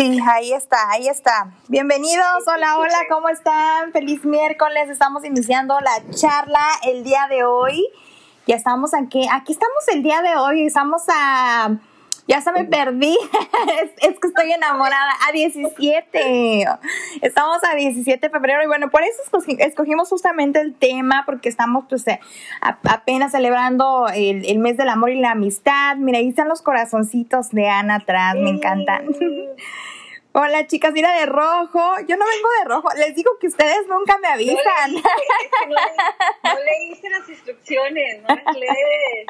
Sí, ahí está, ahí está. Bienvenidos, hola, hola, ¿cómo están? Feliz miércoles, estamos iniciando la charla el día de hoy. Ya estamos aquí, aquí estamos el día de hoy, estamos a ya se me perdí. es, que estoy enamorada. A 17. Estamos a 17 de febrero. Y bueno, por eso escogimos justamente el tema, porque estamos pues eh, apenas celebrando el, mes del amor y la amistad. Mira, ahí están los corazoncitos de Ana atrás. Me encantan. Hola chicas, mira de rojo. Yo no vengo de rojo. Les digo que ustedes nunca me avisan. No, leíste las instrucciones, no las lees.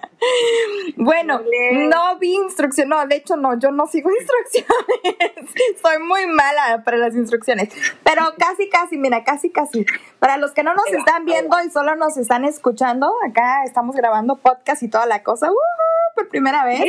Bueno, no, vi instrucciones. No, de hecho no, yo no sigo instrucciones. Soy muy mala para las instrucciones. Pero casi, casi, mira, casi, casi. Para los que no nos están viendo y solo nos están escuchando, acá estamos grabando podcast y toda la cosa. por primera vez.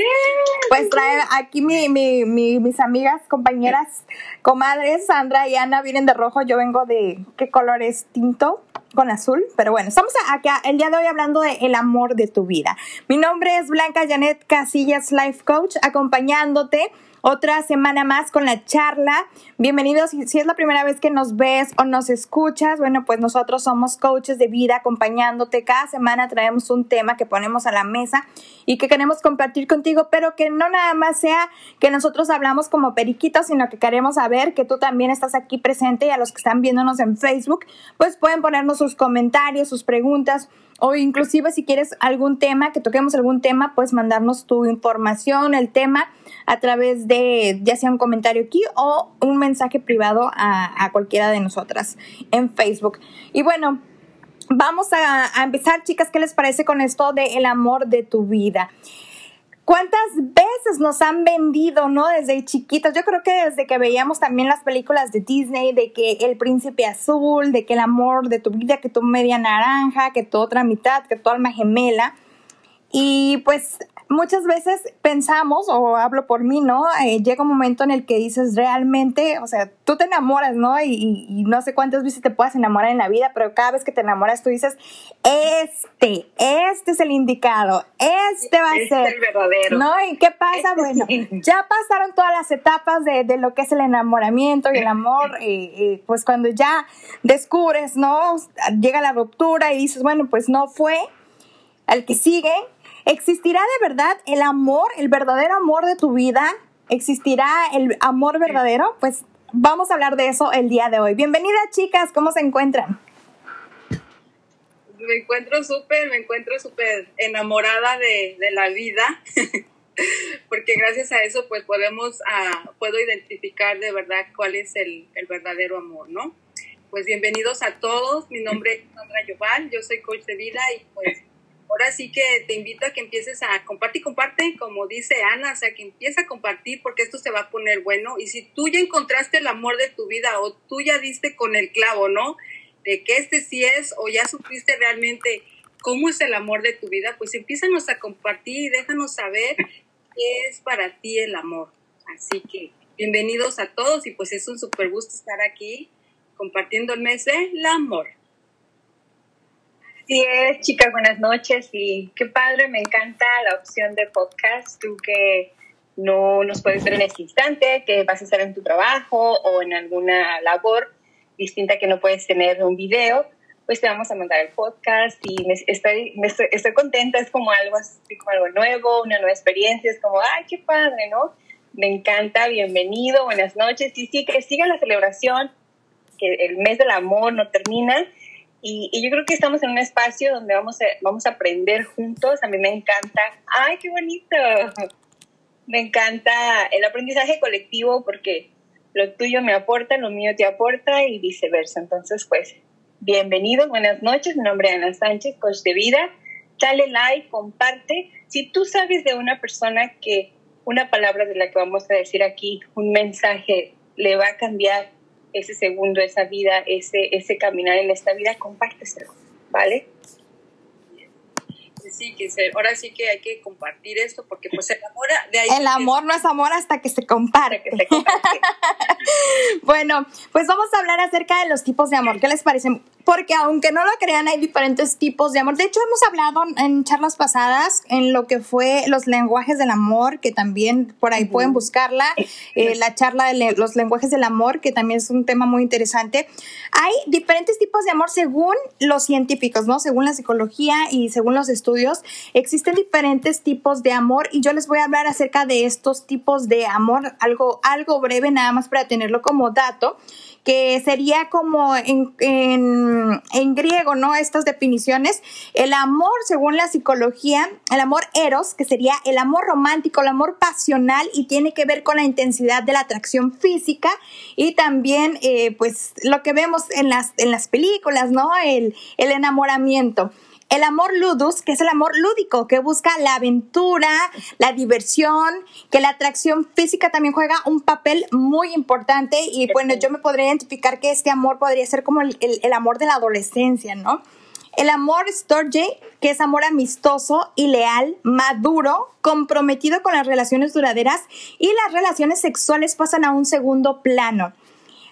Pues trae aquí mi, mi, mis amigas, compañeras comadres, Sandra y Ana vienen de rojo, yo vengo de, ¿qué color es? Tinto con azul, pero bueno, estamos acá el día de hoy hablando de el amor de tu vida. Mi nombre es Blanca Janet Casillas, Life Coach, acompañándote otra semana más con la charla. Bienvenidos. Si es la primera vez que nos ves o nos escuchas, bueno, pues nosotros somos coaches de vida acompañándote. Cada semana traemos un tema que ponemos a la mesa y que queremos compartir contigo, pero que no nada más sea que nosotros hablamos como periquitos, sino que queremos saber que tú también estás aquí presente y a los que están viéndonos en Facebook, pues pueden ponernos sus comentarios, sus preguntas o inclusive si quieres algún tema, que toquemos algún tema, puedes mandarnos tu información, el tema a través de ya sea un comentario aquí o un mensaje privado a, cualquiera de nosotras en Facebook. Y bueno, vamos a, a, empezar, chicas, ¿qué les parece con esto de el amor de tu vida? ¿Cuántas veces nos han vendido, no? Desde chiquitos. Yo creo que desde que veíamos también las películas de Disney, de que el príncipe azul, de que el amor de tu vida, que tu media naranja, que tu otra mitad, que tu alma gemela. Y pues muchas veces pensamos, o hablo por mí, ¿no? Eh, llega un momento en el que dices realmente, o sea, tú te enamoras, ¿no? Y, no sé cuántas veces te puedas enamorar en la vida, pero cada vez que te enamoras tú dices, este, este es el indicado, este va a este ser. Es el verdadero. ¿No? ¿Y qué pasa? Este bueno, ya pasaron todas las etapas de, de, lo que es el enamoramiento y el amor, y, pues cuando ya descubres, ¿no? Llega la ruptura y dices, bueno, pues no fue. Al que sigue, ¿Existirá de verdad el amor, el verdadero amor de tu vida? ¿Existirá el amor verdadero? Pues vamos a hablar de eso el día de hoy. Bienvenidas chicas, ¿cómo se encuentran? Me encuentro súper, me encuentro súper enamorada de, la vida, porque gracias a eso pues podemos, uh, puedo identificar de verdad cuál es el, el, verdadero amor, ¿no? Pues bienvenidos a todos, mi nombre es Sandra Yoval, yo soy coach de vida y pues ahora sí que te invito a que empieces a compartir comparte, como dice Ana, o sea, que empieza a compartir porque esto se va a poner bueno. Y si tú ya encontraste el amor de tu vida o tú ya diste con el clavo, ¿no? De que este sí es o ya supiste realmente cómo es el amor de tu vida, pues empiezanos a compartir y déjanos saber qué es para ti el amor. Así que bienvenidos a todos y pues es un súper gusto estar aquí compartiendo el mes del amor. Así es, chicas, buenas noches y qué padre, me encanta la opción de podcast, tú que no nos puedes ver en este instante, que vas a estar en tu trabajo o en alguna labor distinta que no puedes tener un video, pues te vamos a mandar el podcast y me estoy, estoy, contenta, es como algo así, como algo nuevo, una nueva experiencia, es como, ay, qué padre, ¿no? Me encanta, bienvenido, buenas noches. Y sí, que siga la celebración, que el mes del amor no termina y, yo creo que estamos en un espacio donde vamos a, vamos a aprender juntos. A mí me encanta. ¡Ay, qué bonito! Me encanta el aprendizaje colectivo porque lo tuyo me aporta, lo mío te aporta y viceversa. Entonces, pues, bienvenidos, buenas noches. Mi nombre es Ana Sánchez, coach de vida. Dale like, comparte. Si tú sabes de una persona que una palabra de la que vamos a decir aquí, un mensaje, le va a cambiar ese segundo, esa vida, ese, ese caminar en esta vida, compárteselo, ¿vale? Sí, que ahora sí que hay que compartir esto porque pues el amor de ahí El amor no es amor hasta que se comparte. Que se comparte. Bueno, pues vamos a hablar acerca de los tipos de amor. ¿Qué les parece? Porque aunque no lo crean, hay diferentes tipos de amor. De hecho, hemos hablado en charlas pasadas en lo que fue los lenguajes del amor, que también por ahí pueden buscarla, eh, la charla de los lenguajes del amor, que también es un tema muy interesante. Hay diferentes tipos de amor según los científicos, ¿no? Según la psicología y según los estudios, existen diferentes tipos de amor y yo les voy a hablar acerca de estos tipos de amor, algo, algo breve nada más para tenerlo como dato que sería como en, en, griego, ¿no? Estas definiciones. El amor, según la psicología, el amor eros, que sería el amor romántico, el amor pasional y tiene que ver con la intensidad de la atracción física y también, eh, pues, lo que vemos en las, en las películas, ¿no? El, el enamoramiento. El amor ludus, que es el amor lúdico, que busca la aventura, la diversión, que la atracción física también juega un papel muy importante y bueno, yo me podría identificar que este amor podría ser como el, amor de la adolescencia, ¿no? El amor storge, que es amor amistoso y leal, maduro, comprometido con las relaciones duraderas y las relaciones sexuales pasan a un segundo plano.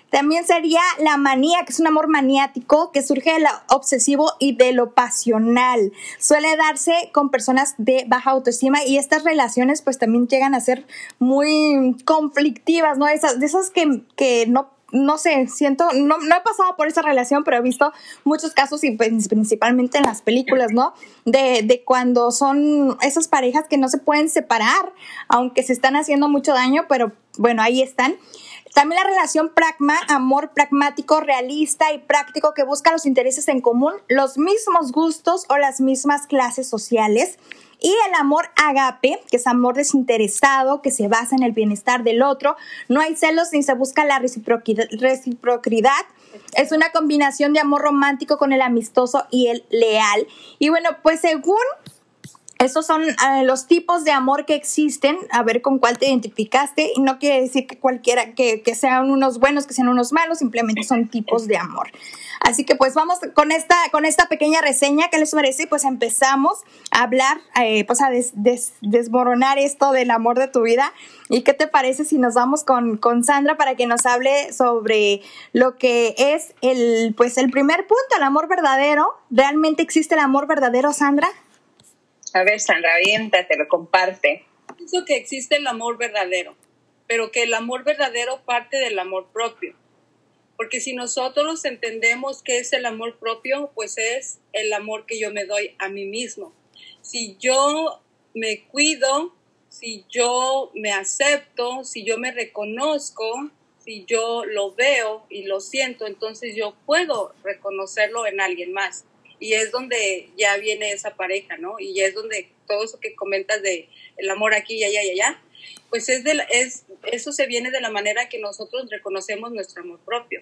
También sería la manía, que es un amor maniático que surge de lo obsesivo y de lo pasional. Suele darse con personas de baja autoestima y estas relaciones pues también llegan a ser muy conflictivas, ¿no? Esas, de esas que, que no no sé, siento, no, no, he pasado por esa relación, pero he visto muchos casos y pues, principalmente en las películas, ¿no? De, de, cuando son esas parejas que no se pueden separar, aunque se están haciendo mucho daño, pero bueno, ahí están. También la relación pragma, amor pragmático, realista y práctico que busca los intereses en común, los mismos gustos o las mismas clases sociales. Y el amor agape, que es amor desinteresado, que se basa en el bienestar del otro. No hay celos ni se busca la reciprocidad. Es una combinación de amor romántico con el amistoso y el leal. Y bueno, pues según esos son eh, los tipos de amor que existen, a ver con cuál te identificaste, y no quiere decir que cualquiera, que, que, sean unos buenos, que sean unos malos, simplemente son tipos de amor. Así que pues vamos con esta, con esta pequeña reseña, ¿qué les parece? Pues empezamos a hablar, eh, pues a desmoronar esto del amor de tu vida. ¿Y qué te parece si nos vamos con, con Sandra para que nos hable sobre lo que es el, pues el primer punto, el amor verdadero? ¿Realmente existe el amor verdadero, Sandra? A ver, Sandra, te lo comparte. Pienso que existe el amor verdadero, pero que el amor verdadero parte del amor propio. Porque si nosotros entendemos qué es el amor propio, pues es el amor que yo me doy a mí mismo. Si yo me cuido, si yo me acepto, si yo me reconozco, si yo lo veo y lo siento, entonces yo puedo reconocerlo en alguien más y es donde ya viene esa pareja, ¿no? Y es donde todo eso que comentas de el amor aquí y allá y allá, pues es, de es eso se viene de la manera que nosotros reconocemos nuestro amor propio.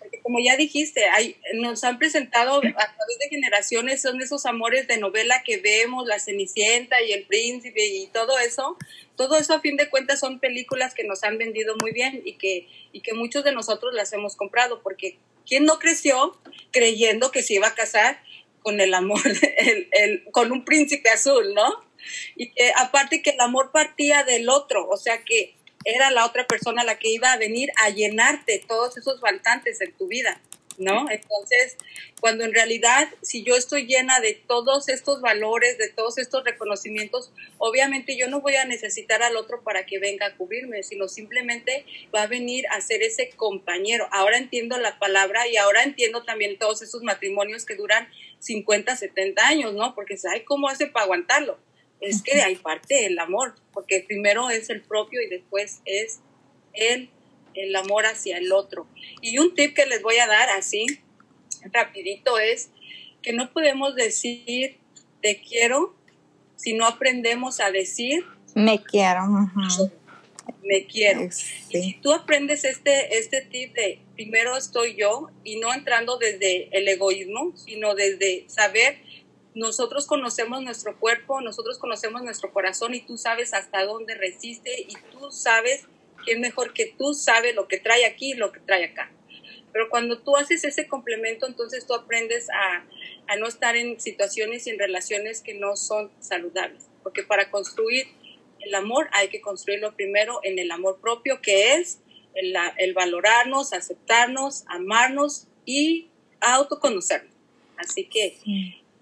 Porque como ya dijiste, hay, nos han presentado a través de generaciones, son esos amores de novela que vemos, la Cenicienta y el Príncipe y todo eso. Todo eso a fin de cuentas son películas que nos han vendido muy bien y que, y que muchos de nosotros las hemos comprado porque ¿Quién no creció creyendo que se iba a casar con el amor, el, con un príncipe azul, ¿no? Y que aparte que el amor partía del otro, o sea que era la otra persona la que iba a venir a llenarte todos esos faltantes en tu vida. ¿No? Entonces, cuando en realidad, si yo estoy llena de todos estos valores, de todos estos reconocimientos, obviamente yo no voy a necesitar al otro para que venga a cubrirme, sino simplemente va a venir a ser ese compañero. Ahora entiendo la palabra y ahora entiendo también todos esos matrimonios que duran 50, 70 años, ¿no? Porque ¿sabes cómo hace para aguantarlo? Es que de ahí parte el amor, porque primero es el propio y después es el el amor hacia el otro. Y un tip que les voy a dar así, rapidito, es que no podemos decir te quiero si no aprendemos a decir me quiero. Me quiero. Y si tú aprendes este, este tip de primero estoy yo y no entrando desde el egoísmo, sino desde saber nosotros conocemos nuestro cuerpo, nosotros conocemos nuestro corazón y tú sabes hasta dónde resiste y tú sabes es mejor que tú sabe lo que trae aquí y lo que trae acá. Pero cuando tú haces ese complemento, entonces tú aprendes a, a no estar en situaciones y en relaciones que no son saludables. Porque para construir el amor hay que construirlo primero en el amor propio, que es el, valorarnos, aceptarnos, amarnos y autoconocernos. Así que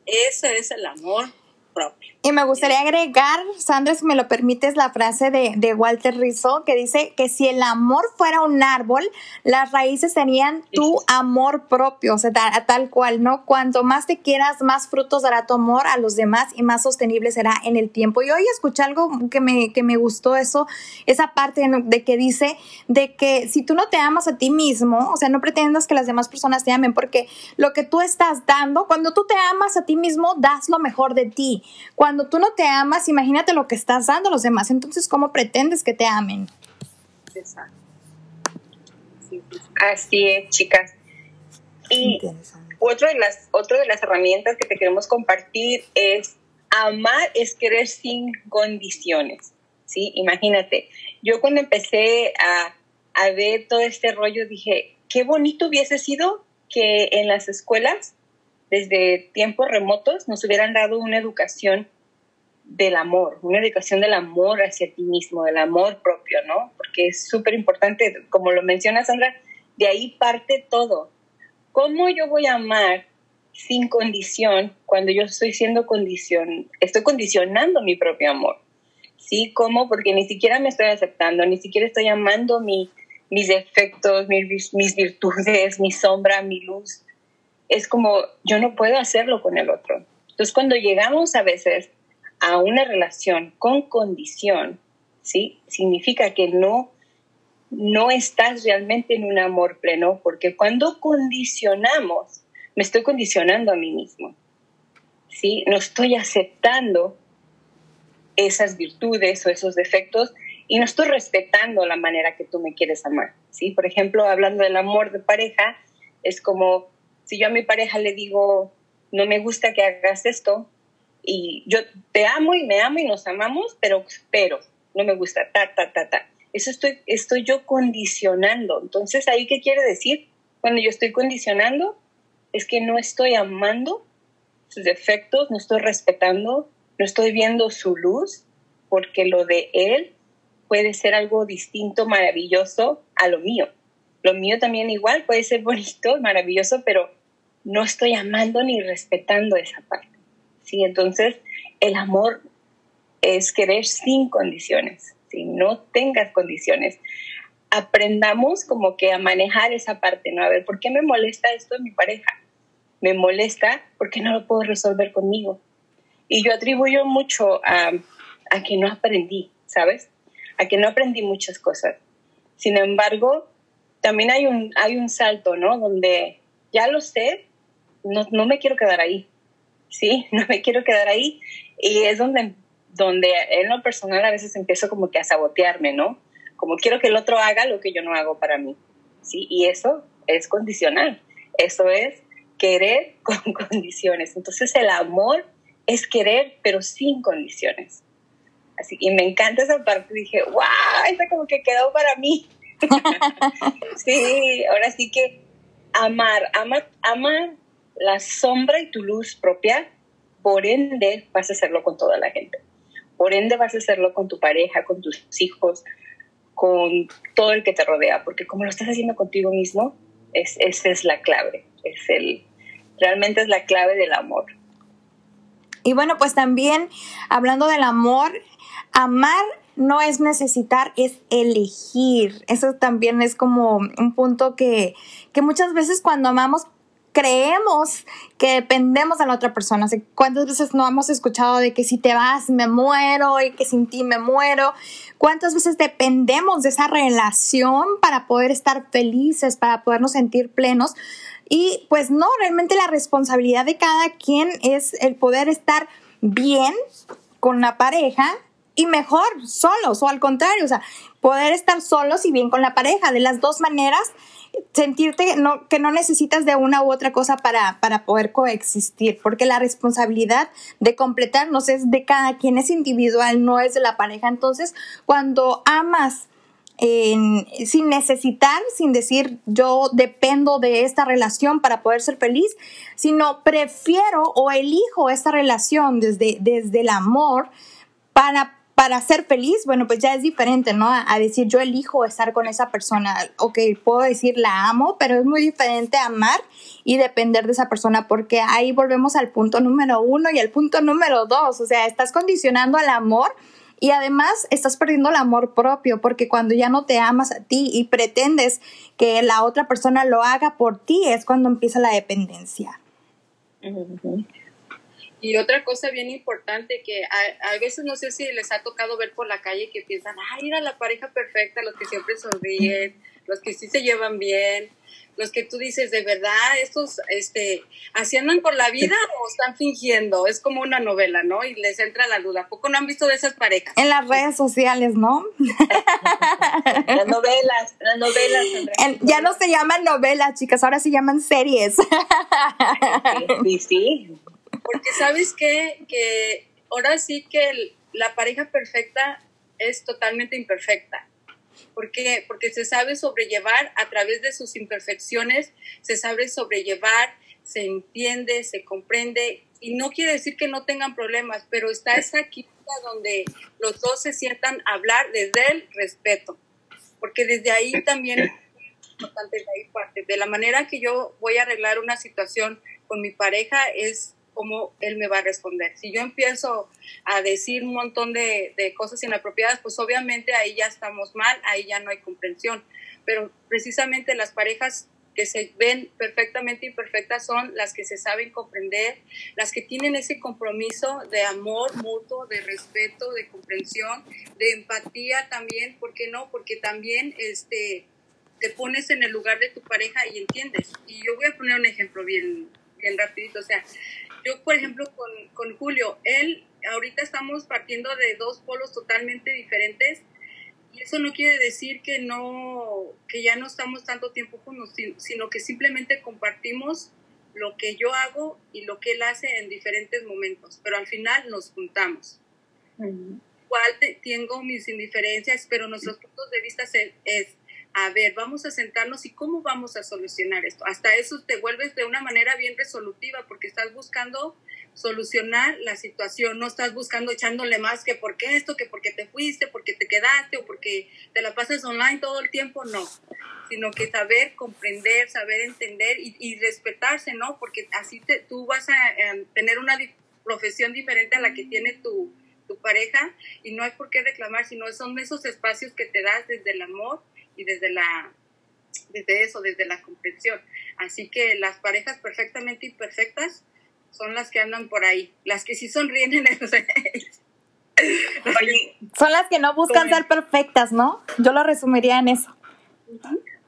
ese es el amor propio. Y me gustaría agregar, Sandra, si me lo permites, la frase de, Walter Rizzo que dice que si el amor fuera un árbol, las raíces serían tu amor propio, o sea, tal, cual, ¿no? Cuanto más te quieras, más frutos dará tu amor a los demás y más sostenible será en el tiempo. Y hoy escuché algo que me, que me gustó eso, esa parte de que dice de que si tú no te amas a ti mismo, o sea, no pretendas que las demás personas te amen, porque lo que tú estás dando, cuando tú te amas a ti mismo, das lo mejor de ti. Cuando cuando tú no te amas, imagínate lo que estás dando a los demás. Entonces, ¿cómo pretendes que te amen? Exacto. Así es, chicas. Y otra de, las, otra de las herramientas que te queremos compartir es amar es querer sin condiciones. ¿sí? Imagínate, yo cuando empecé a, a ver todo este rollo dije, qué bonito hubiese sido que en las escuelas, desde tiempos remotos, nos hubieran dado una educación del amor, una educación del amor hacia ti mismo, del amor propio, ¿no? Porque es súper importante, como lo menciona Sandra, de ahí parte todo. ¿Cómo yo voy a amar sin condición cuando yo estoy siendo condición, estoy condicionando mi propio amor? ¿Sí? ¿Cómo? Porque ni siquiera me estoy aceptando, ni siquiera estoy amando mi, mis defectos, mis, mis virtudes, mi sombra, mi luz. Es como, yo no puedo hacerlo con el otro. Entonces, cuando llegamos a veces a una relación con condición, ¿sí? Significa que no, no estás realmente en un amor pleno, porque cuando condicionamos, me estoy condicionando a mí mismo, ¿sí? No estoy aceptando esas virtudes o esos defectos y no estoy respetando la manera que tú me quieres amar, ¿sí? Por ejemplo, hablando del amor de pareja, es como si yo a mi pareja le digo, no me gusta que hagas esto, y yo te amo y me amo y nos amamos, pero, pero no me gusta, ta, ta, ta, ta. Eso estoy, estoy yo condicionando. Entonces, ¿ahí qué quiere decir? Cuando yo estoy condicionando, es que no estoy amando sus defectos, no estoy respetando, no estoy viendo su luz, porque lo de él puede ser algo distinto, maravilloso a lo mío. Lo mío también igual puede ser bonito, maravilloso, pero no estoy amando ni respetando esa parte. ¿Sí? Entonces, el amor es querer sin condiciones, si no tengas condiciones. Aprendamos como que a manejar esa parte, ¿no? A ver, ¿por qué me molesta esto en mi pareja? Me molesta porque no lo puedo resolver conmigo. Y yo atribuyo mucho a, a que no aprendí, ¿sabes? A que no aprendí muchas cosas. Sin embargo, también hay un, hay un salto, ¿no? Donde ya lo sé, no, no me quiero quedar ahí. ¿Sí? No me quiero quedar ahí. Y es donde, donde en lo personal a veces empiezo como que a sabotearme, ¿no? Como quiero que el otro haga lo que yo no hago para mí, ¿sí? Y eso es condicional. Eso es querer con condiciones. Entonces el amor es querer, pero sin condiciones. Así y me encanta esa parte. Dije, wow, esa como que quedó para mí. sí, ahora sí que amar, amar, amar la sombra y tu luz propia, por ende vas a hacerlo con toda la gente. Por ende vas a hacerlo con tu pareja, con tus hijos, con todo el que te rodea, porque como lo estás haciendo contigo mismo, es, esa es la clave, es el, realmente es la clave del amor. Y bueno, pues también hablando del amor, amar no es necesitar, es elegir. Eso también es como un punto que, que muchas veces cuando amamos creemos que dependemos de la otra persona. ¿Cuántas veces no hemos escuchado de que si te vas me muero y que sin ti me muero? ¿Cuántas veces dependemos de esa relación para poder estar felices, para podernos sentir plenos? Y pues no, realmente la responsabilidad de cada quien es el poder estar bien con la pareja y mejor solos o al contrario, o sea, poder estar solos y bien con la pareja. De las dos maneras sentirte no, que no necesitas de una u otra cosa para, para poder coexistir, porque la responsabilidad de completarnos es de cada quien, es individual, no es de la pareja. Entonces, cuando amas sin necesitar, sin decir yo dependo de esta relación para poder ser feliz, sino prefiero o elijo esta relación desde, desde el amor para para ser feliz, bueno, pues ya es diferente, ¿no? A, decir yo elijo estar con esa persona. Ok, puedo decir la amo, pero es muy diferente amar y depender de esa persona porque ahí volvemos al punto número uno y al punto número dos. O sea, estás condicionando al amor y además estás perdiendo el amor propio porque cuando ya no te amas a ti y pretendes que la otra persona lo haga por ti es cuando empieza la dependencia. Y otra cosa bien importante que a, veces no sé si les ha tocado ver por la calle que piensan, ay, era la pareja perfecta, los que siempre sonríen, los que sí se llevan bien, los que tú dices, de verdad, estos, este, así andan por la vida o están fingiendo, es como una novela, ¿no? Y les entra la duda, ¿poco no han visto de esas parejas? En las redes sociales, ¿no? las novelas, las novelas. ya no se llaman novelas, chicas, ahora se llaman series. sí, sí. Porque sabes qué? que ahora sí que la pareja perfecta es totalmente imperfecta. ¿Por qué? Porque se sabe sobrellevar a través de sus imperfecciones, se sabe sobrellevar, se entiende, se comprende, y no quiere decir que no tengan problemas, pero está esa química donde los dos se sientan a hablar desde el respeto, porque desde ahí también es importante ahí parte. De la manera que yo voy a arreglar una situación con mi pareja es cómo él me va a responder. Si yo empiezo a decir un montón de, de, cosas inapropiadas, pues obviamente ahí ya estamos mal, ahí ya no hay comprensión. Pero precisamente las parejas que se ven perfectamente imperfectas son las que se saben comprender, las que tienen ese compromiso de amor mutuo, de respeto, de comprensión, de empatía también, ¿por qué no? Porque también este, te pones en el lugar de tu pareja y entiendes. Y yo voy a poner un ejemplo bien, bien rapidito, o sea, yo, por ejemplo, con, con Julio, él, ahorita estamos partiendo de dos polos totalmente diferentes y eso no quiere decir que no, que ya no estamos tanto tiempo juntos, sino que simplemente compartimos lo que yo hago y lo que él hace en diferentes momentos, pero al final nos juntamos. Igual tengo mis indiferencias, pero nuestros puntos de vista es a ver, vamos a sentarnos y cómo vamos a solucionar esto. Hasta eso te vuelves de una manera bien resolutiva porque estás buscando solucionar la situación, no estás buscando echándole más que por qué esto, que porque te fuiste, porque te quedaste o porque te la pasas online todo el tiempo, no, sino que saber comprender, saber entender y, respetarse, ¿no? Porque así te, tú vas a tener una profesión diferente a la que tiene tu, tu pareja y no hay por qué reclamar, sino son esos espacios que te das desde el amor y desde la desde eso, desde la comprensión. Así que las parejas perfectamente imperfectas son las que andan por ahí, las que sí sonríen en el son las que no buscan ser perfectas, ¿no? Yo lo resumiría en eso.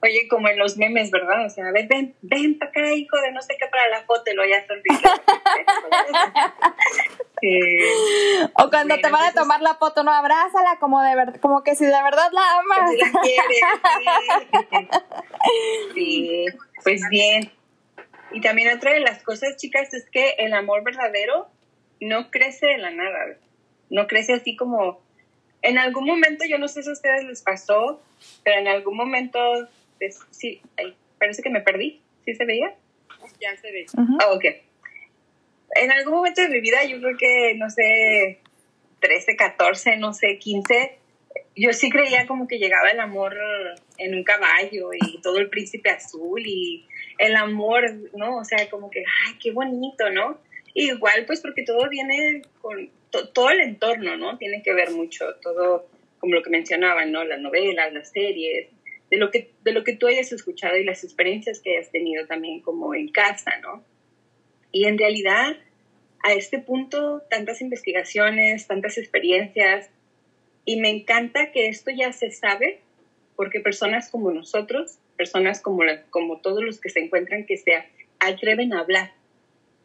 Oye, como en los memes, ¿verdad? O sea, ven, ven, ven para acá, hijo de no sé qué para la foto, y lo ya sonríe. o cuando te van a tomar la foto, no abrázala como de verdad, como que si de verdad la amas. sí, pues bien. Y también otra de las cosas, chicas, es que el amor verdadero no crece de la nada. No crece así como en algún momento, yo no sé si a ustedes les pasó, pero en algún momento sí, parece que me perdí. ¿Sí se veía? Ya se ve. Ah, ok. En algún momento de mi vida, yo creo que, no sé, 13, 14, no sé, 15, yo sí creía como que llegaba el amor en un caballo y todo el príncipe azul y el amor, ¿no? O sea, como que, ay, qué bonito, ¿no? igual, pues porque todo viene con todo el entorno, ¿no? Tiene que ver mucho, todo, como lo que mencionaban, ¿no? Las novelas, las series, de lo que, de lo que tú hayas escuchado y las experiencias que hayas tenido también como en casa, ¿no? Y en realidad, a este punto, tantas investigaciones, tantas experiencias, y me encanta que esto ya se sabe, porque personas como nosotros, personas como, como todos los que se encuentran que se atreven a hablar,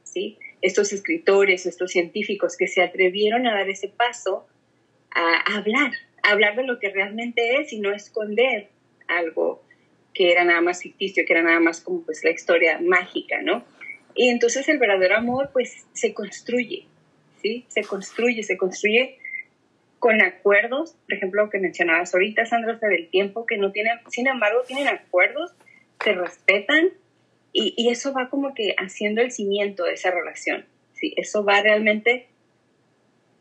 ¿sí? Estos escritores, estos científicos que se atrevieron a dar ese paso a hablar, a hablar de lo que realmente es y no esconder algo que era nada más ficticio, que era nada más como pues la historia mágica, ¿no? Y entonces el verdadero amor pues se construye, ¿sí? Se construye, se construye con acuerdos, por ejemplo, que mencionabas ahorita, Sandra, hasta del tiempo, que no tienen, sin embargo, tienen acuerdos, se respetan y, y, eso va como que haciendo el cimiento de esa relación, ¿sí? Eso va realmente,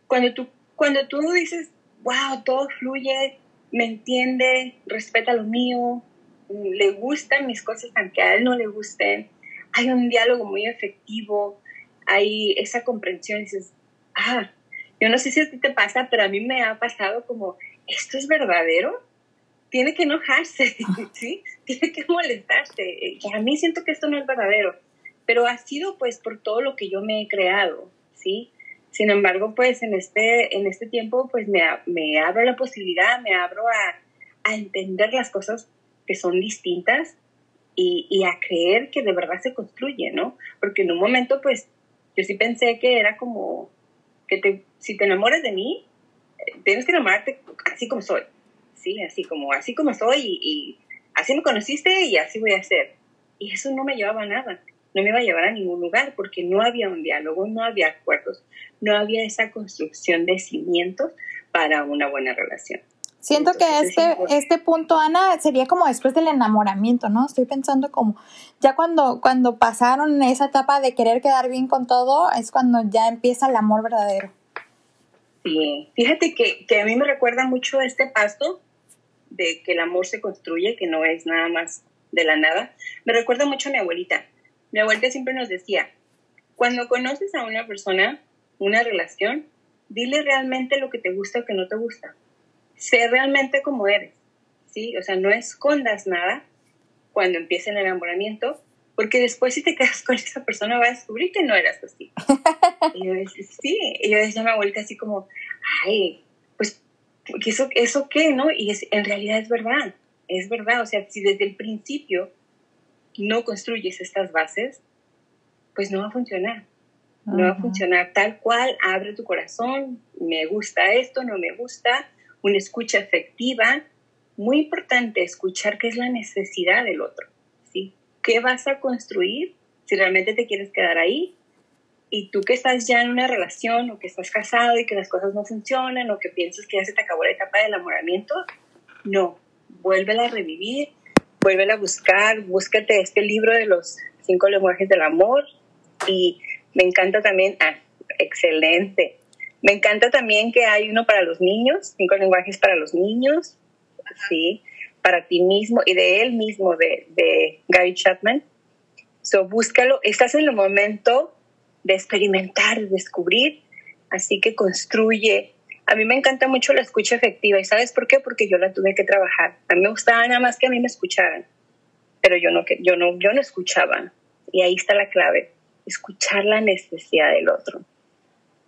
cuando tú, cuando tú dices, wow, todo fluye, me entiende, respeta lo mío, le gustan mis cosas aunque a él no le gusten, hay un diálogo muy efectivo, hay esa comprensión, y dices, ah, yo no sé si a ti te pasa, pero a mí me ha pasado como, ¿esto es verdadero? Tiene que enojarse, ¿sí? Tiene que molestarse. A mí siento que esto no es verdadero, pero ha sido pues por todo lo que yo me he creado, ¿sí? Sin embargo, pues en este, en este tiempo pues me, me abro la posibilidad, me abro a, a entender las cosas que son distintas y, a creer que de verdad se construye, ¿no? Porque en un momento pues yo sí pensé que era como que te, si te enamoras de mí, eh, tienes que enamorarte así como soy, ¿sí? Así como, así como soy y, y así me conociste y así voy a ser. Y eso no me llevaba a nada no me iba a llevar a ningún lugar porque no había un diálogo, no había acuerdos, no había esa construcción de cimientos para una buena relación. Siento que este, este punto, Ana, sería como después del enamoramiento, ¿no? Estoy pensando como ya cuando, cuando pasaron esa etapa de querer quedar bien con todo, es cuando ya empieza el amor verdadero. Sí, fíjate que, que a mí me recuerda mucho este pasto de que el amor se construye, que no es nada más de la nada. Me recuerda mucho a mi abuelita. Mi abuelita siempre nos decía, cuando conoces a una persona, una relación, dile realmente lo que te gusta o que no te gusta. Sé realmente como eres, ¿sí? O sea, no escondas nada cuando empiece el enamoramiento, porque después si te quedas con esa persona va a descubrir que no eras así. y yo decía, sí, y yo decía a mi abuelita así como, ay, pues, ¿eso, eso qué, no? Y en realidad es verdad, es verdad, o sea, si desde el principio no construyes estas bases, pues no va a funcionar. No va a funcionar tal cual, abre tu corazón, me gusta esto, no me gusta, una escucha efectiva. Muy importante escuchar qué es la necesidad del otro, ¿sí? ¿Qué vas a construir si realmente te quieres quedar ahí? Y tú que estás ya en una relación o que estás casado y que las cosas no funcionan o que piensas que ya se te acabó la etapa del enamoramiento, no, vuélvela a revivir, vuelve a buscar, búscate este libro de los cinco lenguajes del amor y me encanta también, ah, excelente, me encanta también que hay uno para los niños, cinco lenguajes para los niños, sí, para ti mismo y de él mismo, de, de Gary Chapman. So, búscalo, estás en el momento de experimentar, de descubrir, así que construye a mí me encanta mucho la escucha efectiva. ¿Y sabes por qué? Porque yo la tuve que trabajar. A mí me gustaba nada más que a mí me escucharan. Pero yo no, yo no, yo no escuchaba. Y ahí está la clave. Escuchar la necesidad del otro.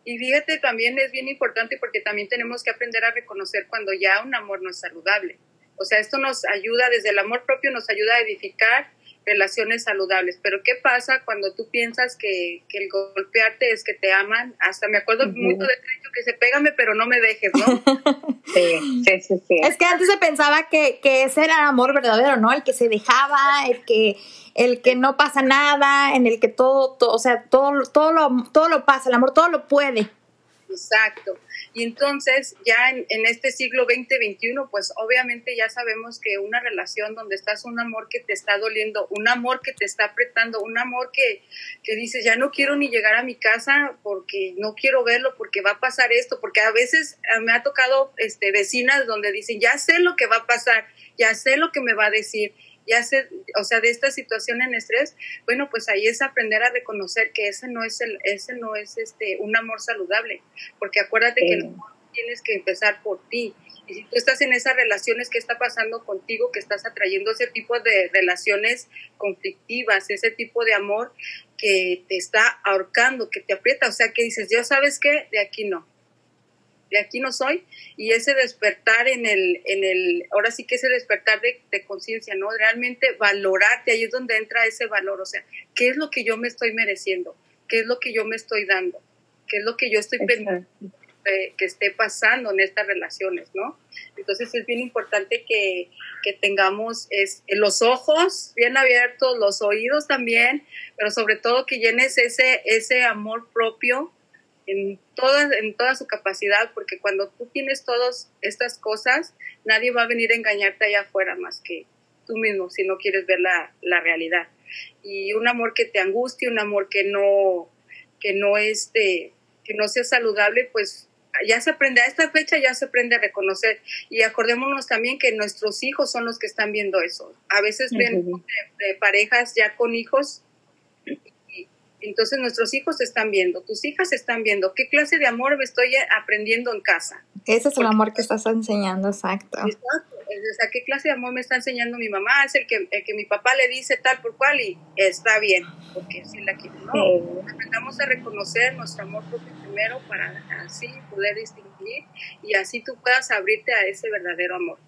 Y fíjate, también es bien importante porque también tenemos que aprender a reconocer cuando ya un amor no es saludable. O sea, esto nos ayuda, desde el amor propio nos ayuda a edificar relaciones saludables. Pero ¿qué pasa cuando tú piensas que, que el golpearte es que te aman? Hasta me acuerdo mucho de que se pégame, pero no me dejes, ¿no? sí, sí, sí, Es que antes se pensaba que, que ese era el amor verdadero, ¿no? El que se dejaba, el que el que no pasa nada, en el que todo, todo o sea, todo, todo, lo, todo lo pasa, el amor todo lo puede. Exacto. Y entonces ya en, este siglo XX, XXI, pues obviamente ya sabemos que una relación donde estás un amor que te está doliendo, un amor que te está apretando, un amor que, que dices, ya no quiero ni llegar a mi casa porque no quiero verlo, porque va a pasar esto, porque a veces eh, me ha tocado este, vecinas donde dicen, ya sé lo que va a pasar, ya sé lo que me va a decir ya se, o sea, de esta situación en estrés, bueno, pues ahí es aprender a reconocer que ese no es el, ese no es este un amor saludable, porque acuérdate que el amor tienes que empezar por ti. Y si tú estás en esas relaciones, ¿qué está pasando contigo? Que estás atrayendo ese tipo de relaciones conflictivas, ese tipo de amor que te está ahorcando, que te aprieta, o sea, que dices, ya sabes qué, de aquí no de aquí no soy, y ese despertar en el, en el, ahora sí que ese despertar de, conciencia, ¿no? Realmente valorarte, ahí es donde entra ese valor, o sea, ¿qué es lo que yo me estoy mereciendo? ¿Qué es lo que yo me estoy dando? ¿Qué es lo que yo estoy pensando que esté pasando en estas relaciones, ¿no? Entonces es bien importante que, que tengamos es, los ojos bien abiertos, los oídos también, pero sobre todo que llenes ese, ese amor propio en toda, en toda su capacidad, porque cuando tú tienes todas estas cosas, nadie va a venir a engañarte allá afuera más que tú mismo, si no quieres ver la, la realidad. Y un amor que te angustie, un amor que no, que no, este, que no sea saludable, pues ya se aprende a esta fecha, ya se aprende a reconocer. Y acordémonos también que nuestros hijos son los que están viendo eso. A veces ven de, parejas ya con hijos entonces nuestros hijos están viendo, tus hijas están viendo qué clase de amor me estoy aprendiendo en casa. Ese es el amor que estás enseñando, exacto. Exacto. O sea, ¿qué clase de amor me está enseñando mi mamá? Es el que, que mi papá le dice tal por cual y está bien, porque si la quiere. No, aprendamos a reconocer nuestro amor propio primero para así poder distinguir y así tú puedas abrirte a ese verdadero amor.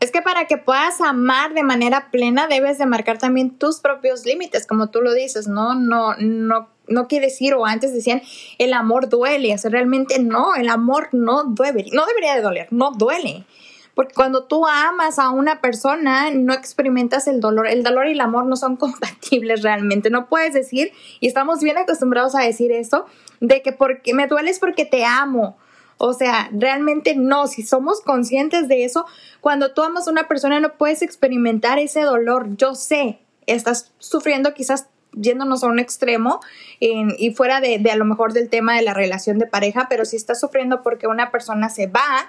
Es que para que puedas amar de manera plena debes de marcar también tus propios límites, como tú lo dices, ¿no? No, no, no quiere decir, o antes decían, el amor duele, o realmente no, el amor no duele, no debería de doler, no duele. Porque cuando tú amas a una persona, no experimentas el dolor. El dolor y el amor no son compatibles realmente. No puedes decir, y estamos bien acostumbrados a decir eso, de que porque me dueles porque te amo o sea, realmente no, si somos conscientes de eso, cuando tú amas a una persona no puedes experimentar ese dolor. Yo sé, estás sufriendo quizás yéndonos a un extremo y fuera de, de, a lo mejor del tema de la relación de pareja, pero si estás sufriendo porque una persona se va,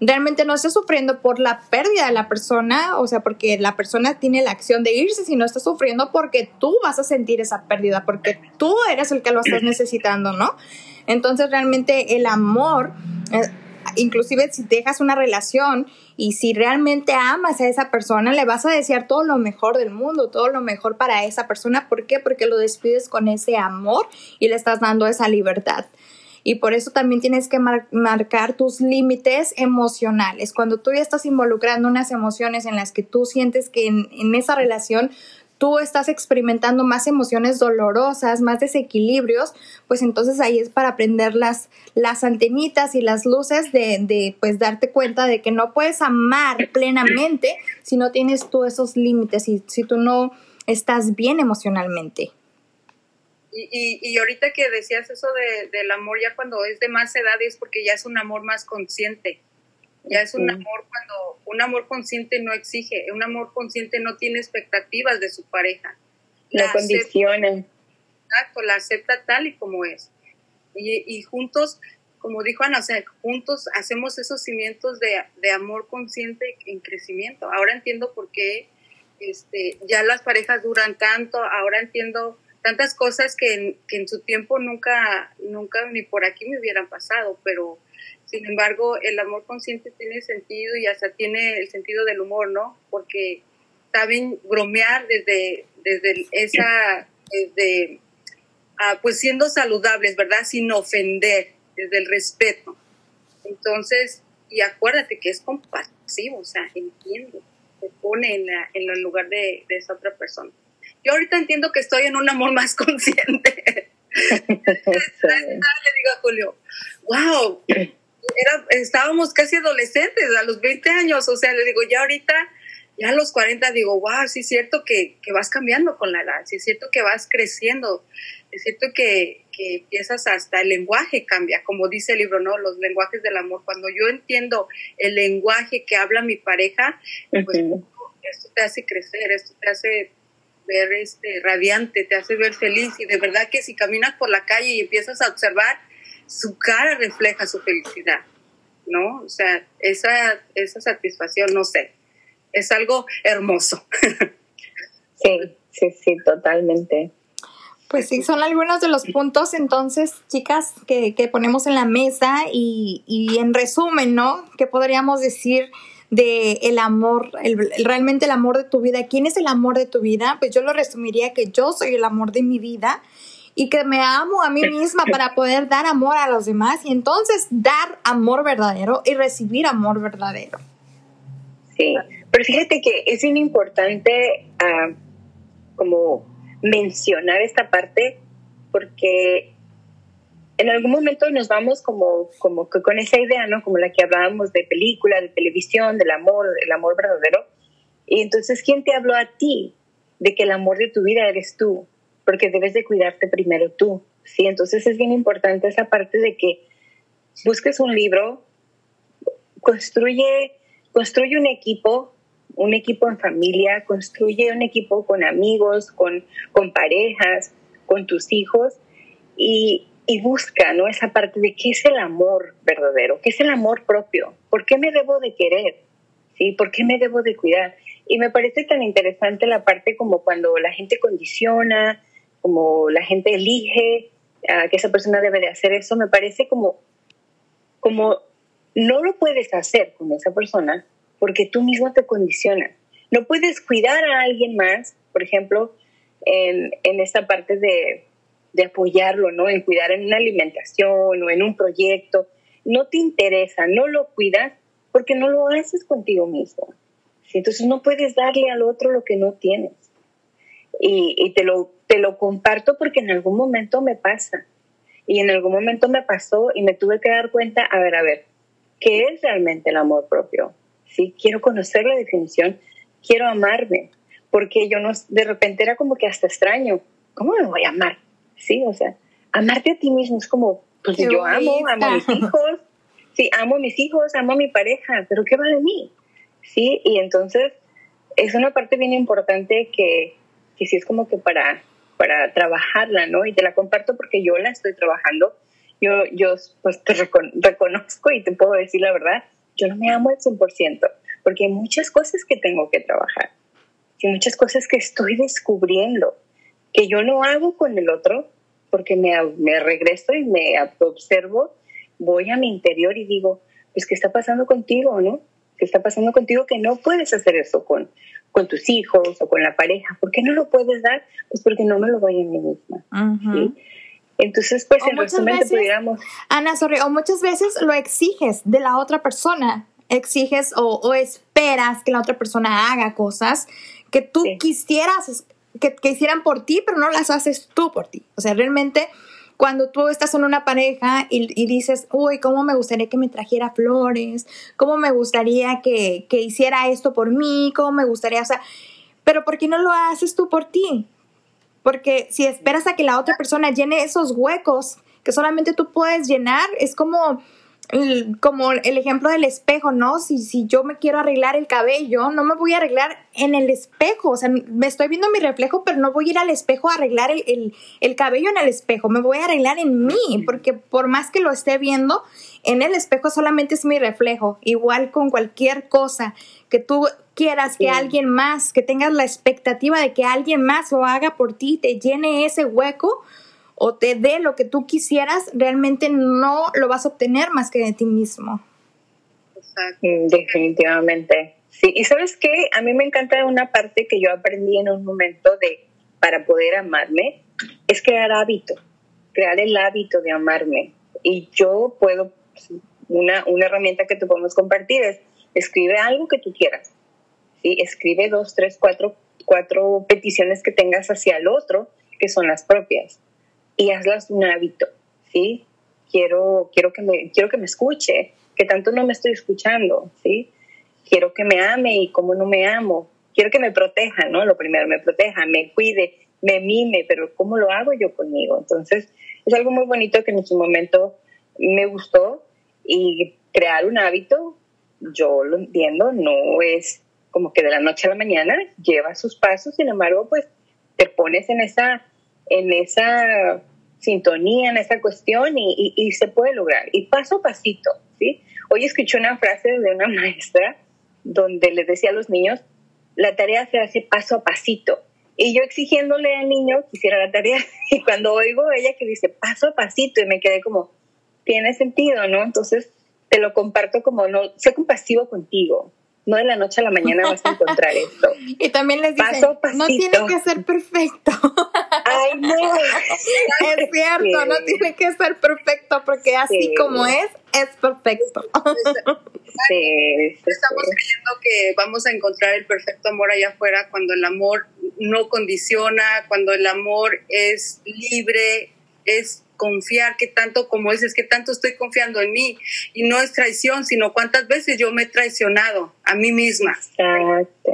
realmente no estás sufriendo por la pérdida de la persona, o sea, porque la persona tiene la acción de irse, sino estás sufriendo porque tú vas a sentir esa pérdida, porque tú eres el que lo estás necesitando, ¿no? Entonces realmente el amor, eh, inclusive si dejas una relación y si realmente amas a esa persona, le vas a desear todo lo mejor del mundo, todo lo mejor para esa persona. ¿Por qué? Porque lo despides con ese amor y le estás dando esa libertad. Y por eso también tienes que marcar tus límites emocionales. Cuando tú ya estás involucrando unas emociones en las que tú sientes que en esa relación tú estás experimentando más emociones dolorosas, más desequilibrios, pues entonces ahí es para aprender las, las antenitas y las luces de, de, pues darte cuenta de que no puedes amar plenamente si no tienes tú esos límites y si tú no estás bien emocionalmente. Y, y, ahorita que decías eso de, del amor ya cuando es de más edad es porque ya es un amor más consciente. Ya es un amor cuando un amor consciente no exige, un amor consciente no tiene expectativas de su pareja. La condiciona. Exacto, la acepta tal y como es. Y, y juntos, como dijo Ana, o sea, juntos hacemos esos cimientos de, de, amor consciente en crecimiento. Ahora entiendo por qué este, ya las parejas duran tanto, ahora entiendo tantas cosas que en, que en su tiempo nunca, nunca ni por aquí me hubieran pasado, pero sin embargo, el amor consciente tiene sentido y hasta tiene el sentido del humor, ¿no? Porque saben bromear desde, desde esa, desde, ah, pues siendo saludables, ¿verdad? Sin ofender, desde el respeto. Entonces, y acuérdate que es compasivo, o sea, entiendo, se pone en, en el lugar de, esa otra persona. Yo ahorita entiendo que estoy en un amor más consciente. le digo a Julio, wow, era, estábamos casi adolescentes a los 20 años, o sea, le digo, ya ahorita, ya a los 40 digo, wow, sí es cierto que, que vas cambiando con la edad, sí es cierto que vas creciendo, es cierto que, que empiezas hasta el lenguaje cambia, como dice el libro, ¿no? Los lenguajes del amor. Cuando yo entiendo el lenguaje que habla mi pareja, pues esto te hace crecer, esto te hace ver este radiante, te hace ver feliz y de verdad que si caminas por la calle y empiezas a observar su cara refleja su felicidad, ¿no? O sea, esa, esa satisfacción, no sé, es algo hermoso. Sí, sí, sí, totalmente. Pues sí, son algunos de los puntos entonces, chicas, que, que ponemos en la mesa y, y, en resumen, ¿no? ¿Qué podríamos decir de el amor, el, realmente el amor de tu vida? ¿Quién es el amor de tu vida? Pues yo lo resumiría que yo soy el amor de mi vida y que me amo a mí misma para poder dar amor a los demás y entonces dar amor verdadero y recibir amor verdadero. Sí, pero fíjate que es bien importante ah, como mencionar esta parte porque en algún momento nos vamos como, como con esa idea, ¿no? Como la que hablábamos de película, de televisión, del amor, el amor verdadero. Y entonces, ¿quién te habló a ti de que el amor de tu vida eres tú? porque debes de cuidarte primero tú, ¿sí? Entonces es bien importante esa parte de que busques un libro, construye, construye un equipo, un equipo en familia, construye un equipo con amigos, con, con parejas, con tus hijos y y busca, ¿no? Esa parte de qué es el amor verdadero, qué es el amor propio, por qué me debo de querer, ¿sí? ¿Por qué me debo de cuidar? Y me parece tan interesante la parte como cuando la gente condiciona, como la gente elige a que esa persona debe de hacer eso, me parece como, como no lo puedes hacer con esa persona porque tú mismo te condicionas. No puedes cuidar a alguien más, por ejemplo, en, en esta parte de, de apoyarlo, ¿no? En cuidar en una alimentación o en un proyecto. No te interesa, no lo cuidas porque no lo haces contigo mismo. Entonces no puedes darle al otro lo que no tienes. Y, te, lo, te lo comparto porque en algún momento me pasa. Y en algún momento me pasó y me tuve que dar cuenta, a ver, a ver, ¿qué es realmente el amor propio? ¿Sí? Quiero conocer la definición, quiero amarme, porque yo no, de repente era como que hasta extraño, ¿cómo me voy a amar? Sí, o sea, amarte a ti mismo es como, pues yo amo, amo a mis hijos, sí, amo a mis hijos, amo a mi pareja, pero ¿qué va de mí? Sí, y entonces es una parte bien importante que, que sí es como que para, para trabajarla, ¿no? Y te la comparto porque yo la estoy trabajando. Yo, yo pues te reconozco y te puedo decir la verdad, yo no me amo al 100%, porque hay muchas cosas que tengo que trabajar, y muchas cosas que estoy descubriendo, que yo no hago con el otro, porque me, me regreso y me observo, voy a mi interior y digo, pues, ¿qué está pasando contigo, no? ¿Qué está pasando contigo que no puedes hacer eso con, con tus hijos o con la pareja? ¿Por qué no lo puedes dar? Pues porque no me lo doy a mí misma. Entonces, pues en resumen, pudiéramos... Ana, sorry, o muchas veces lo exiges de la otra persona, exiges o, esperas que la otra persona haga cosas que tú quisieras que, que, hicieran por ti, pero no las haces tú por ti. O sea, realmente cuando tú estás en una pareja y, dices, uy, ¿cómo me gustaría que me trajera flores? ¿Cómo me gustaría que, que hiciera esto por mí? ¿Cómo me gustaría? O sea, pero ¿por qué no lo haces tú por ti? Porque si esperas a que la otra persona llene esos huecos que solamente tú puedes llenar, es como como el ejemplo del espejo, ¿no? Si, si yo me quiero arreglar el cabello, no me voy a arreglar en el espejo, o sea, me estoy viendo mi reflejo, pero no voy a ir al espejo a arreglar el, el, cabello en el espejo, me voy a arreglar en mí, porque por más que lo esté viendo, en el espejo solamente es mi reflejo, igual con cualquier cosa que tú quieras que alguien más, que tengas la expectativa de que alguien más lo haga por ti, te llene ese hueco, o te dé lo que tú quisieras, realmente no lo vas a obtener más que de ti mismo. Mm, definitivamente. Sí, y sabes qué, a mí me encanta una parte que yo aprendí en un momento de, para poder amarme, es crear hábito, crear el hábito de amarme. Y yo puedo, una, una herramienta que te podemos compartir es, escribe algo que tú quieras. ¿sí? Escribe dos, tres, cuatro, cuatro peticiones que tengas hacia el otro, que son las propias y hazlas un hábito, ¿sí? Quiero, quiero, que me, quiero que me escuche, que tanto no me estoy escuchando, ¿sí? Quiero que me ame y como no me amo. Quiero que me proteja, ¿no? Lo primero, me proteja, me cuide, me mime, pero ¿cómo lo hago yo conmigo? Entonces, es algo muy bonito que en su momento me gustó y crear un hábito, yo lo entiendo, no es como que de la noche a la mañana lleva sus pasos, sin embargo, pues te pones en esa en esa sintonía, en esa cuestión y, se puede lograr. Y paso a pasito, ¿sí? Hoy escuché una frase de una maestra donde le decía a los niños, la tarea se hace paso a pasito. Y yo exigiéndole al niño que hiciera la tarea, y cuando oigo ella que dice paso a pasito, y me quedé como, tiene sentido, ¿no? Entonces te lo comparto como, no, sé compasivo contigo, no de la noche a la mañana vas a encontrar esto. Y también les dicen, no tiene que ser perfecto. Ay, no. es cierto, no tiene que ser perfecto porque así como es, es perfecto. Sí, Estamos creyendo que vamos a encontrar el perfecto amor allá afuera cuando el amor no condiciona, cuando el amor es libre, es confiar, que tanto como dices, que tanto estoy confiando en mí. Y no es traición, sino cuántas veces yo me he traicionado a mí misma. Exacto.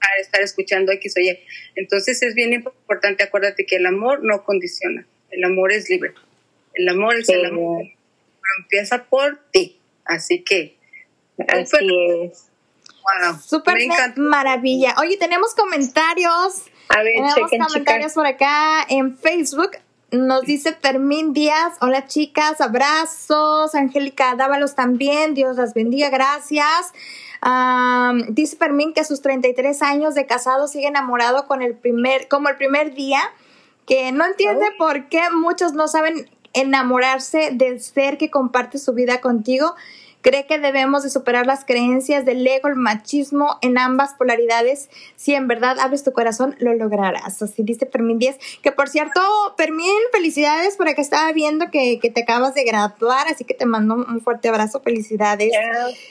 A estar escuchando X oye. Entonces es bien importante, acuérdate que el amor no condiciona, el amor es libre. El amor es el amor, pero empieza por ti. Así que. Así es. Wow. Súper maravilla. Oye, tenemos comentarios. A ver, tenemos comentarios por acá en Facebook Nos dice Fermín Díaz, hola chicas, abrazos. Angélica Dávalos también, Dios las bendiga, gracias. dice Fermín que a sus 33 años de casado sigue enamorado con el primer, como el primer día, que no entiende oh. por qué muchos no saben enamorarse del ser que comparte su vida contigo Cree que debemos de superar las creencias del ego, el machismo en ambas polaridades. Si en verdad abres tu corazón, lo lograrás. Así dice Fermín 10. Que por cierto, Fermín, felicidades por que estaba viendo que, te acabas de graduar, así que te mando un fuerte abrazo. Felicidades.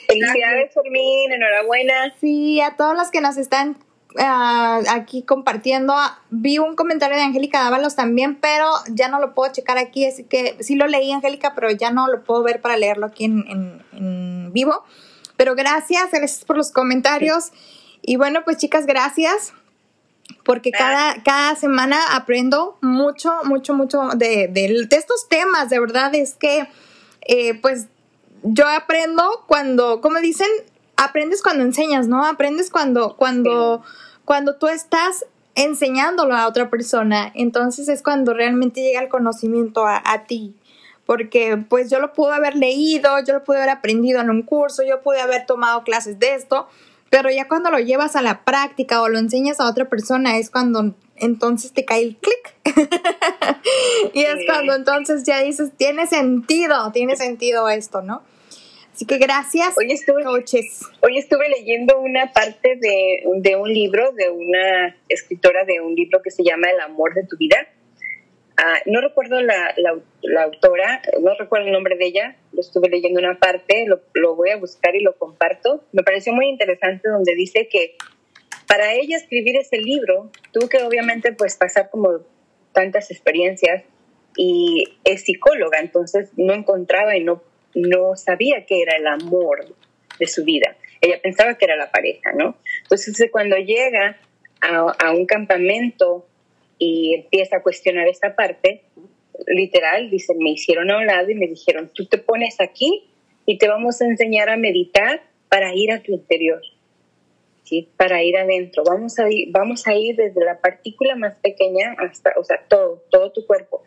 Felicidades, Fermín. Enhorabuena. Sí, a todos los que nos están Ah, aquí compartiendo. Vi un comentario de Angélica Dávalos también, pero ya no lo puedo checar aquí, así que sí lo leí, Angélica, pero ya no lo puedo ver para leerlo aquí en, vivo. Pero gracias, gracias por los comentarios. Y bueno, pues chicas, gracias. Porque cada, cada semana aprendo mucho, mucho, mucho de, de, estos temas. De verdad es que, eh, pues, yo aprendo cuando, como dicen, aprendes cuando enseñas, ¿no? Aprendes cuando, cuando, cuando tú estás enseñándolo a otra persona, entonces es cuando realmente llega el conocimiento a, ti. Porque pues yo lo pude haber leído, yo lo pude haber aprendido en un curso, yo pude haber tomado clases de esto, pero ya cuando lo llevas a la práctica o lo enseñas a otra persona es cuando entonces te cae el clic. y es cuando entonces ya dices, tiene sentido, tiene sentido esto, ¿no? Así que gracias, hoy estuve, coaches. Hoy estuve leyendo una parte de, de, un libro, de una escritora de un libro que se llama El amor de tu vida. Ah, no recuerdo la, la, autora, no recuerdo el nombre de ella, lo estuve leyendo una parte, lo, lo voy a buscar y lo comparto. Me pareció muy interesante donde dice que para ella escribir ese libro tuvo que obviamente pues pasar como tantas experiencias y es psicóloga, entonces no encontraba y no no sabía que era el amor de su vida. Ella pensaba que era la pareja, ¿no? Entonces cuando llega a, un campamento y empieza a cuestionar esta parte, literal, dice, me hicieron a un lado y me dijeron, tú te pones aquí y te vamos a enseñar a meditar para ir a tu interior, ¿sí? Para ir adentro. Vamos a ir, vamos a ir desde la partícula más pequeña hasta, o sea, todo, todo tu cuerpo.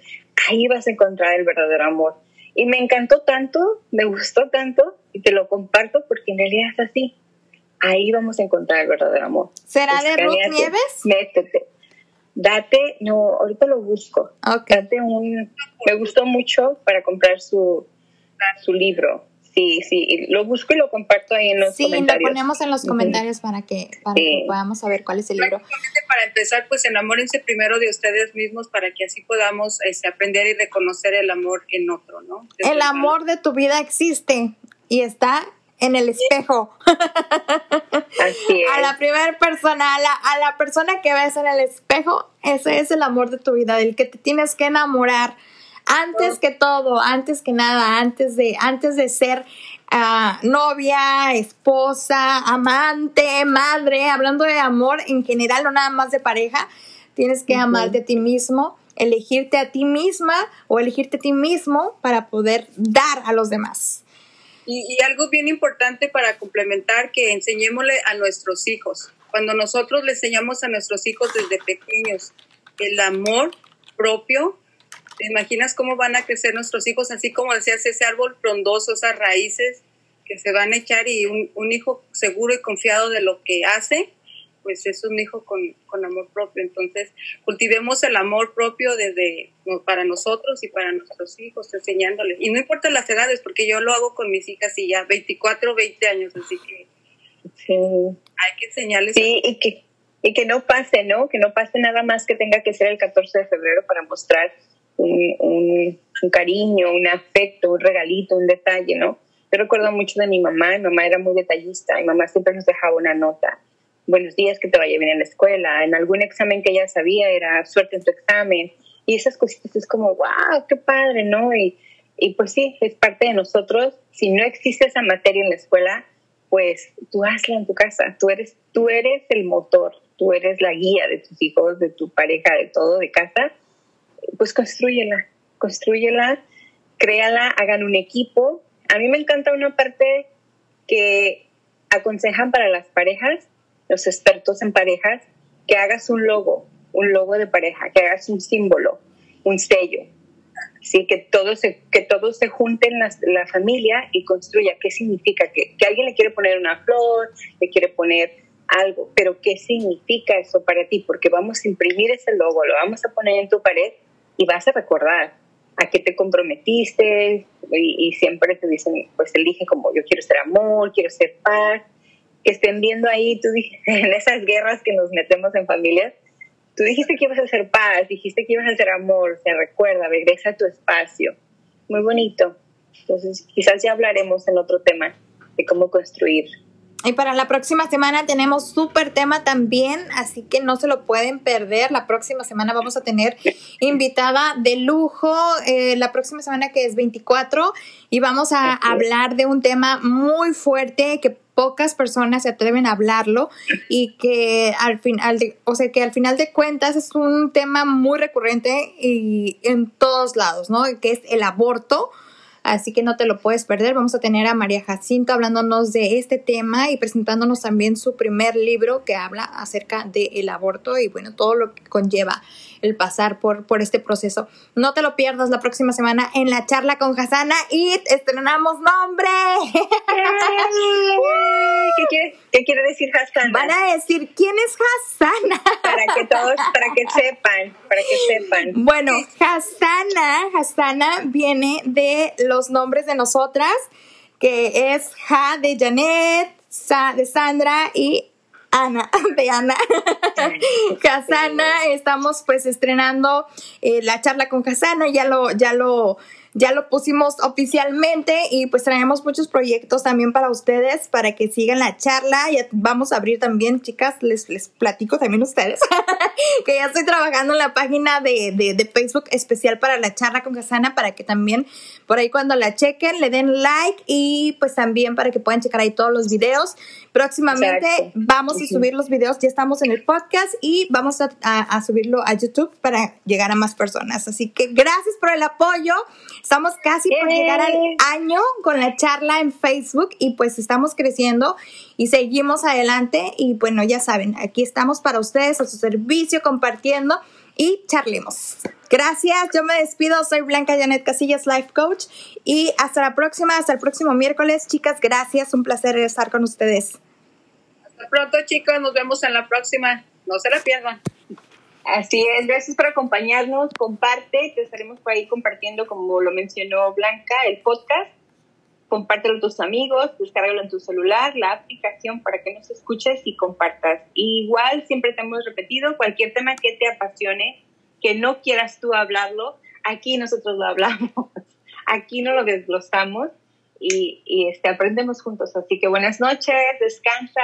Ahí vas a encontrar el verdadero amor. Y me encantó tanto, me gustó tanto, y te lo comparto porque en realidad es así. Ahí vamos a encontrar el verdadero amor. ¿Será de Ruth Nieves? Métete. Date, no, ahorita lo busco. Date un, me gustó mucho para comprar su, su libro. Sí, sí, lo busco y lo comparto ahí en los comentarios. Sí, lo ponemos en los comentarios para, que, para que podamos saber cuál es el libro. Para empezar, pues enamórense primero de ustedes mismos para que así podamos este, aprender y reconocer el amor en otro, ¿no? el amor de tu vida existe y está en el espejo. Así es. A la primera persona, a la, a la persona que ves en el espejo, ese es el amor de tu vida, del que te tienes que enamorar antes que todo, antes que nada, antes de, antes de ser ah, novia, esposa, amante, madre, hablando de amor en general, no nada más de pareja, tienes que amarte a ti mismo, elegirte a ti misma o elegirte a ti mismo para poder dar a los demás. Y, y algo bien importante para complementar, que enseñémosle a nuestros hijos. Cuando nosotros le enseñamos a nuestros hijos desde pequeños el amor propio, ¿Te imaginas cómo van a crecer nuestros hijos? Así como decías, ese árbol frondoso, esas raíces que se van a echar y un, hijo seguro y confiado de lo que hace, pues es un hijo con, amor propio. Entonces, cultivemos el amor propio desde para nosotros y para nuestros hijos, enseñándoles. Y no importa las edades, porque yo lo hago con mis hijas y ya 24, 20 años, así que hay que enseñarles. Sí, y que, y que no pase, ¿no? Que no pase nada más que tenga que ser el 14 de febrero para mostrar un, cariño, un afecto, un regalito, un detalle, ¿no? Yo recuerdo mucho de mi mamá, mi mamá era muy detallista, mi mamá siempre nos dejaba una nota. Buenos días, que te vaya bien en la escuela. En algún examen que ella sabía era suerte en tu examen. Y esas cositas es como, wow, qué padre, ¿no? Y, y pues sí, es parte de nosotros. Si no existe esa materia en la escuela, pues tú hazla en tu casa. Tú eres, tú eres el motor, tú eres la guía de tus hijos, de tu pareja, de todo, de casa pues construyela, construyela, créala, hagan un equipo. A mí me encanta una parte que aconsejan para las parejas, los expertos en parejas, que hagas un logo, un logo de pareja, que hagas un símbolo un sello. ¿sí? Que todos se, que todos se junten la, la familia y construya. ¿Qué significa? Que, que alguien le quiere poner una flor, le quiere poner algo, pero ¿qué significa eso para ti? Porque vamos a imprimir ese logo, lo vamos a poner en tu pared y vas a recordar a qué te comprometiste y, siempre te dicen, pues elige como yo quiero ser amor, quiero ser paz, que estén viendo ahí, tú en esas guerras que nos metemos en familias, tú dijiste que ibas a hacer paz, dijiste que ibas a hacer amor, se recuerda, regresa a tu espacio. Muy bonito. Entonces, quizás ya hablaremos en otro tema de cómo construir y para la próxima semana tenemos súper tema también, así que no se lo pueden perder. La próxima semana vamos a tener invitada de lujo, eh, la próxima semana que es 24, y vamos a hablar de un tema muy fuerte que pocas personas se atreven a hablarlo y que al final, de, o sea, que al final de cuentas es un tema muy recurrente y en todos lados, ¿no? Que es el aborto así que no te lo puedes perder. Vamos a tener a María Jacinto hablándonos de este tema y presentándonos también su primer libro que habla acerca del aborto y bueno, todo lo que conlleva el pasar por, por este proceso. No te lo pierdas la próxima semana en la charla con Hasana y estrenamos nombre. ¿Qué quiere, ¿Qué quiere, decir Hasana? Van a decir, ¿quién es Hasana? Para que todos, para que sepan, para que sepan. Bueno, Hasana, Hasana viene de los nombres de nosotras, que es Ja de Janet, Sa de Sandra y Ana, de Ana. Casana, estamos pues estrenando eh, la charla con Casana, ya lo, ya lo ya lo pusimos oficialmente y pues traemos muchos proyectos también para ustedes para que sigan la charla. Ya vamos a abrir también, chicas, les, les platico también a ustedes que ya estoy trabajando en la página de, de, Facebook especial para la charla con Casana para que también por ahí cuando la chequen le den like y pues también para que puedan checar ahí todos los videos. Próximamente vamos a subir los videos, ya estamos en el podcast y vamos a, a subirlo a YouTube para llegar a más personas. Así que gracias por el apoyo. Estamos casi por llegar al año con la charla en Facebook y pues estamos creciendo y seguimos adelante y bueno, ya saben, aquí estamos para ustedes a su servicio compartiendo y charlemos. Gracias, yo me despido, soy Blanca Janet Casillas, Life Coach y hasta la próxima, hasta el próximo miércoles. Chicas, gracias, un placer estar con ustedes. Hasta pronto chicos, nos vemos en la próxima, no se la pierdan. Así es, gracias por acompañarnos, comparte, te estaremos por ahí compartiendo, como lo mencionó Blanca, el podcast. Compártelo a tus amigos, descárgalo en tu celular, la aplicación para que nos escuches y compartas. igual, siempre te hemos repetido, cualquier tema que te apasione, que no quieras tú hablarlo, aquí nosotros lo hablamos, aquí no lo desglosamos y, y este, aprendemos juntos. Así que buenas noches, descansa,